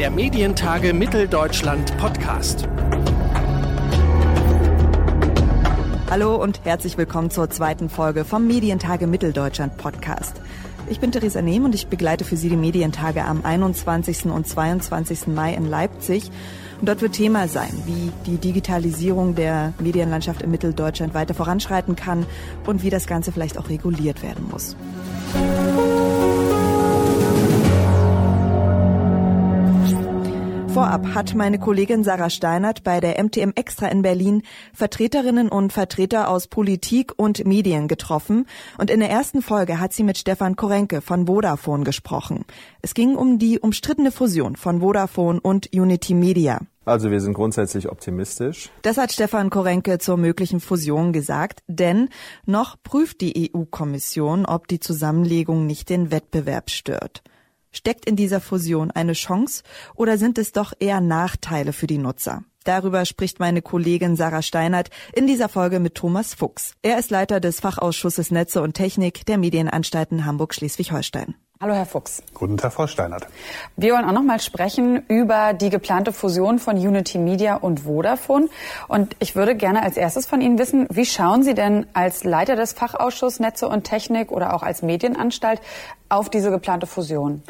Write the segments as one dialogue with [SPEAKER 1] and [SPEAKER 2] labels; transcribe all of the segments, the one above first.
[SPEAKER 1] der Medientage Mitteldeutschland Podcast.
[SPEAKER 2] Hallo und herzlich willkommen zur zweiten Folge vom Medientage Mitteldeutschland Podcast. Ich bin Theresa Nehm und ich begleite für Sie die Medientage am 21. und 22. Mai in Leipzig. Und dort wird Thema sein, wie die Digitalisierung der Medienlandschaft in Mitteldeutschland weiter voranschreiten kann und wie das Ganze vielleicht auch reguliert werden muss. Vorab hat meine Kollegin Sarah Steinert bei der MTM Extra in Berlin Vertreterinnen und Vertreter aus Politik und Medien getroffen und in der ersten Folge hat sie mit Stefan Korenke von Vodafone gesprochen. Es ging um die umstrittene Fusion von Vodafone und Unity Media.
[SPEAKER 3] Also wir sind grundsätzlich optimistisch.
[SPEAKER 2] Das hat Stefan Korenke zur möglichen Fusion gesagt, denn noch prüft die EU-Kommission, ob die Zusammenlegung nicht den Wettbewerb stört. Steckt in dieser Fusion eine Chance oder sind es doch eher Nachteile für die Nutzer? Darüber spricht meine Kollegin Sarah Steinert in dieser Folge mit Thomas Fuchs. Er ist Leiter des Fachausschusses Netze und Technik der Medienanstalten Hamburg-Schleswig-Holstein.
[SPEAKER 4] Hallo, Herr Fuchs.
[SPEAKER 5] Guten Tag, Frau Steinert.
[SPEAKER 4] Wir wollen auch noch mal sprechen über die geplante Fusion von Unity Media und Vodafone. Und ich würde gerne als erstes von Ihnen wissen, wie schauen Sie denn als Leiter des Fachausschusses Netze und Technik oder auch als Medienanstalt auf diese geplante Fusion?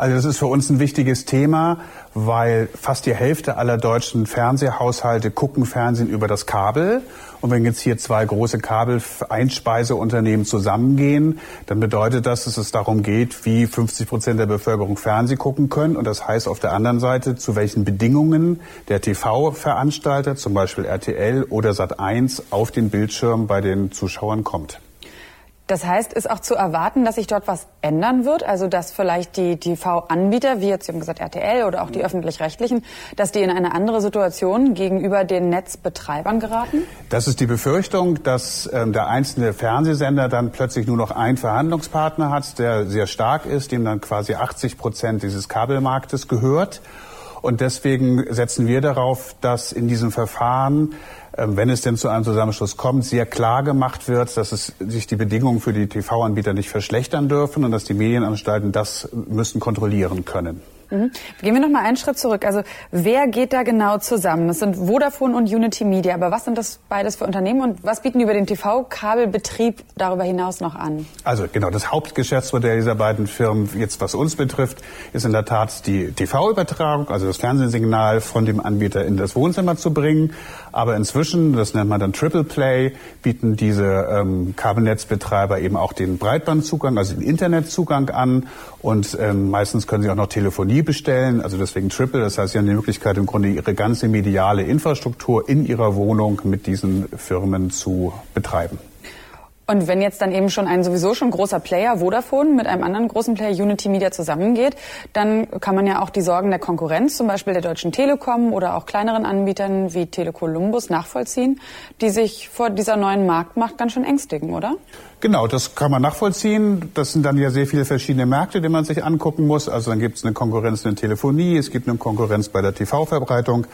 [SPEAKER 5] Also das ist für uns ein wichtiges Thema, weil fast die Hälfte aller deutschen Fernsehhaushalte gucken Fernsehen über das Kabel. Und wenn jetzt hier zwei große Kabel-Einspeiseunternehmen zusammengehen, dann bedeutet das, dass es darum geht, wie 50 Prozent der Bevölkerung Fernsehen gucken können. Und das heißt auf der anderen Seite, zu welchen Bedingungen der TV-Veranstalter, zum Beispiel RTL oder Sat1, auf den Bildschirm bei den Zuschauern kommt.
[SPEAKER 4] Das heißt, ist auch zu erwarten, dass sich dort was ändern wird? Also, dass vielleicht die TV-Anbieter, wie jetzt, Sie haben gesagt, RTL oder auch die Öffentlich-Rechtlichen, dass die in eine andere Situation gegenüber den Netzbetreibern geraten?
[SPEAKER 5] Das ist die Befürchtung, dass ähm, der einzelne Fernsehsender dann plötzlich nur noch einen Verhandlungspartner hat, der sehr stark ist, dem dann quasi 80 Prozent dieses Kabelmarktes gehört. Und deswegen setzen wir darauf, dass in diesem Verfahren ähm, wenn es denn zu einem Zusammenschluss kommt, sehr klar gemacht wird, dass es sich die Bedingungen für die TV-Anbieter nicht verschlechtern dürfen und dass die Medienanstalten das müssen kontrollieren können.
[SPEAKER 4] Mhm. Gehen wir noch mal einen Schritt zurück. Also wer geht da genau zusammen? Es sind Vodafone und Unity Media. Aber was sind das beides für Unternehmen und was bieten die über den TV-Kabelbetrieb darüber hinaus noch an?
[SPEAKER 5] Also genau, das Hauptgeschäftsmodell dieser beiden Firmen, jetzt was uns betrifft, ist in der Tat die TV-Übertragung, also das Fernsehsignal von dem Anbieter in das Wohnzimmer zu bringen. Aber inzwischen, das nennt man dann Triple Play, bieten diese ähm, Kabelnetzbetreiber eben auch den Breitbandzugang, also den Internetzugang an. Und ähm, meistens können sie auch noch Telefonie bestellen, also deswegen Triple. Das heißt, sie haben die Möglichkeit, im Grunde ihre ganze mediale Infrastruktur in ihrer Wohnung mit diesen Firmen zu betreiben.
[SPEAKER 4] Und wenn jetzt dann eben schon ein sowieso schon großer Player, Vodafone, mit einem anderen großen Player, Unity Media, zusammengeht, dann kann man ja auch die Sorgen der Konkurrenz, zum Beispiel der Deutschen Telekom oder auch kleineren Anbietern wie Telekolumbus, nachvollziehen, die sich vor dieser neuen Marktmacht ganz schön ängstigen, oder?
[SPEAKER 5] Genau, das kann man nachvollziehen. Das sind dann ja sehr viele verschiedene Märkte, die man sich angucken muss. Also dann gibt es eine Konkurrenz in der Telefonie, es gibt eine Konkurrenz bei der TV-Verbreitung,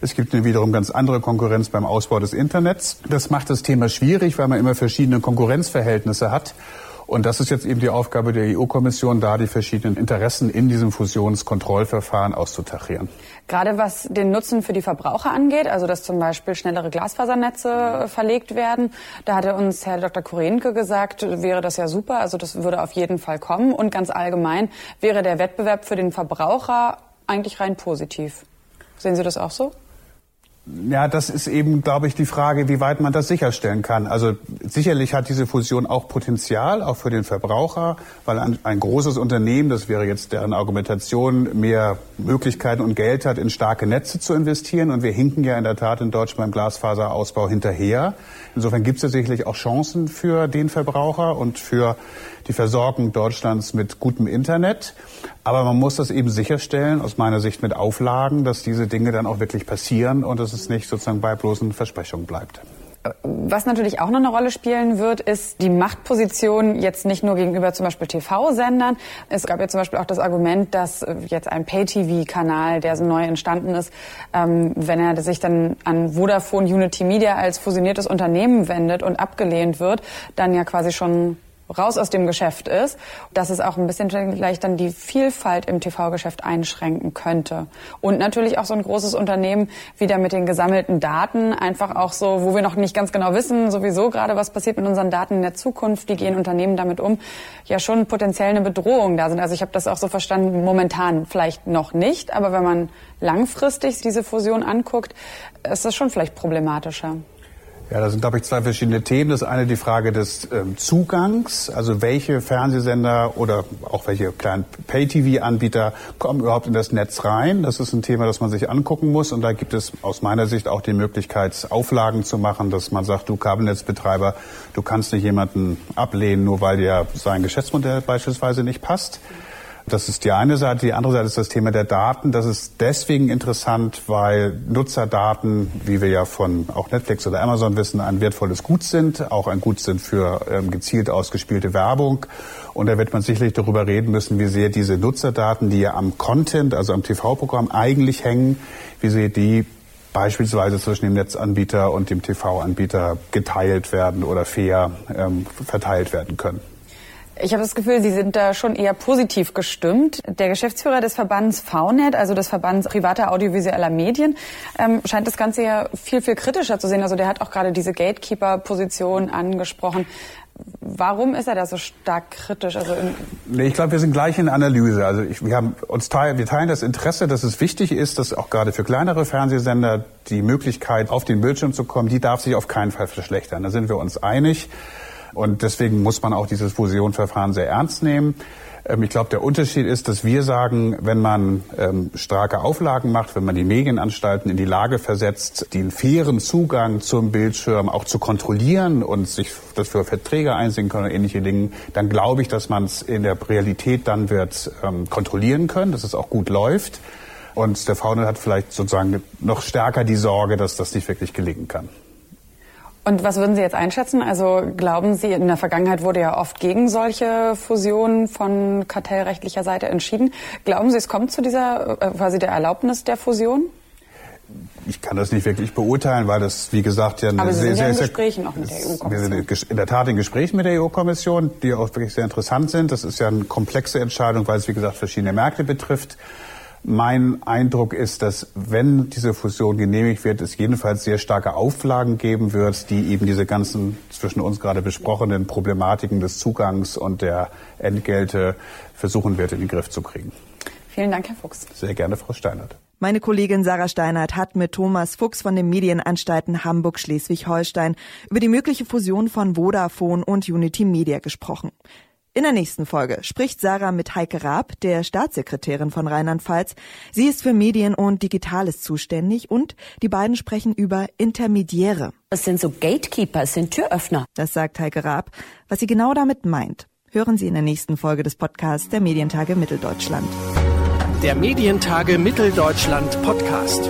[SPEAKER 5] es gibt eine wiederum ganz andere Konkurrenz beim Ausbau des Internets. Das macht das Thema schwierig, weil man immer verschiedene Konkurrenzverhältnisse hat. Und das ist jetzt eben die Aufgabe der EU-Kommission, da die verschiedenen Interessen in diesem Fusionskontrollverfahren auszutarieren.
[SPEAKER 4] Gerade was den Nutzen für die Verbraucher angeht, also dass zum Beispiel schnellere Glasfasernetze verlegt werden, da hatte uns Herr Dr. Kurenke gesagt, wäre das ja super, also das würde auf jeden Fall kommen. Und ganz allgemein wäre der Wettbewerb für den Verbraucher eigentlich rein positiv. Sehen Sie das auch so?
[SPEAKER 5] Ja, das ist eben, glaube ich, die Frage, wie weit man das sicherstellen kann. Also sicherlich hat diese Fusion auch Potenzial, auch für den Verbraucher, weil ein, ein, großes Unternehmen, das wäre jetzt deren Argumentation, mehr Möglichkeiten und Geld hat, in starke Netze zu investieren. Und wir hinken ja in der Tat in Deutschland beim Glasfaserausbau hinterher. Insofern gibt es ja sicherlich auch Chancen für den Verbraucher und für die Versorgung Deutschlands mit gutem Internet. Aber man muss das eben sicherstellen, aus meiner Sicht mit Auflagen, dass diese Dinge dann auch wirklich passieren und dass es nicht sozusagen bei bloßen Versprechungen bleibt.
[SPEAKER 4] Was natürlich auch noch eine Rolle spielen wird, ist die Machtposition jetzt nicht nur gegenüber zum Beispiel TV-Sendern. Es gab ja zum Beispiel auch das Argument, dass jetzt ein Pay-TV-Kanal, der so neu entstanden ist, ähm, wenn er sich dann an Vodafone Unity Media als fusioniertes Unternehmen wendet und abgelehnt wird, dann ja quasi schon raus aus dem Geschäft ist, dass es auch ein bisschen vielleicht dann die Vielfalt im TV-Geschäft einschränken könnte. Und natürlich auch so ein großes Unternehmen wieder mit den gesammelten Daten, einfach auch so, wo wir noch nicht ganz genau wissen, sowieso gerade, was passiert mit unseren Daten in der Zukunft, wie gehen Unternehmen damit um, ja schon potenziell eine Bedrohung da sind. Also ich habe das auch so verstanden, momentan vielleicht noch nicht, aber wenn man langfristig diese Fusion anguckt, ist das schon vielleicht problematischer.
[SPEAKER 5] Ja, das sind, glaube ich, zwei verschiedene Themen. Das eine die Frage des ähm, Zugangs, also welche Fernsehsender oder auch welche kleinen Pay-TV-Anbieter kommen überhaupt in das Netz rein. Das ist ein Thema, das man sich angucken muss. Und da gibt es aus meiner Sicht auch die Möglichkeit, Auflagen zu machen, dass man sagt, du Kabelnetzbetreiber, du kannst nicht jemanden ablehnen, nur weil dir sein Geschäftsmodell beispielsweise nicht passt. Das ist die eine Seite. Die andere Seite ist das Thema der Daten. Das ist deswegen interessant, weil Nutzerdaten, wie wir ja von auch Netflix oder Amazon wissen, ein wertvolles Gut sind, auch ein Gut sind für ähm, gezielt ausgespielte Werbung. Und da wird man sicherlich darüber reden müssen, wie sehr diese Nutzerdaten, die ja am Content, also am TV-Programm eigentlich hängen, wie sehr die beispielsweise zwischen dem Netzanbieter und dem TV-Anbieter geteilt werden oder fair ähm, verteilt werden können.
[SPEAKER 4] Ich habe das Gefühl, Sie sind da schon eher positiv gestimmt. Der Geschäftsführer des Verbands VNet, also des Verbands privater audiovisueller Medien, ähm, scheint das Ganze ja viel, viel kritischer zu sehen. Also der hat auch gerade diese Gatekeeper-Position angesprochen. Warum ist er da so stark kritisch? Also
[SPEAKER 5] nee, ich glaube, wir sind gleich in Analyse. Also ich, wir haben uns teilen, wir teilen das Interesse, dass es wichtig ist, dass auch gerade für kleinere Fernsehsender die Möglichkeit, auf den Bildschirm zu kommen, die darf sich auf keinen Fall verschlechtern. Da sind wir uns einig. Und deswegen muss man auch dieses Fusionverfahren sehr ernst nehmen. Ähm, ich glaube, der Unterschied ist, dass wir sagen, wenn man ähm, starke Auflagen macht, wenn man die Medienanstalten in die Lage versetzt, den fairen Zugang zum Bildschirm auch zu kontrollieren und sich das für Verträge einsehen können und ähnliche Dinge, dann glaube ich, dass man es in der Realität dann wird ähm, kontrollieren können, dass es auch gut läuft. Und der Faunel hat vielleicht sozusagen noch stärker die Sorge, dass das nicht wirklich gelingen kann.
[SPEAKER 4] Und was würden Sie jetzt einschätzen? Also glauben Sie, in der Vergangenheit wurde ja oft gegen solche Fusionen von kartellrechtlicher Seite entschieden. Glauben Sie, es kommt zu dieser äh, quasi der Erlaubnis der Fusion?
[SPEAKER 5] Ich kann das nicht wirklich beurteilen, weil das, wie gesagt, ja
[SPEAKER 4] eine
[SPEAKER 5] Aber
[SPEAKER 4] Sie
[SPEAKER 5] sehr,
[SPEAKER 4] sind ja
[SPEAKER 5] sehr,
[SPEAKER 4] in
[SPEAKER 5] sehr,
[SPEAKER 4] Gesprächen auch mit der EU-Kommission.
[SPEAKER 5] Wir sind in der Tat in Gesprächen mit der EU-Kommission, die auch wirklich sehr interessant sind. Das ist ja eine komplexe Entscheidung, weil es, wie gesagt, verschiedene Märkte betrifft. Mein Eindruck ist, dass wenn diese Fusion genehmigt wird, es jedenfalls sehr starke Auflagen geben wird, die eben diese ganzen zwischen uns gerade besprochenen Problematiken des Zugangs und der Entgelte versuchen wird, in den Griff zu kriegen.
[SPEAKER 4] Vielen Dank, Herr Fuchs.
[SPEAKER 5] Sehr gerne, Frau Steinert.
[SPEAKER 2] Meine Kollegin Sarah Steinert hat mit Thomas Fuchs von den Medienanstalten Hamburg-Schleswig-Holstein über die mögliche Fusion von Vodafone und Unity Media gesprochen. In der nächsten Folge spricht Sarah mit Heike Raab, der Staatssekretärin von Rheinland-Pfalz. Sie ist für Medien und Digitales zuständig und die beiden sprechen über Intermediäre.
[SPEAKER 6] Das sind so Gatekeeper, das sind Türöffner.
[SPEAKER 2] Das sagt Heike Raab. Was sie genau damit meint, hören Sie in der nächsten Folge des Podcasts der Medientage Mitteldeutschland.
[SPEAKER 1] Der Medientage Mitteldeutschland Podcast.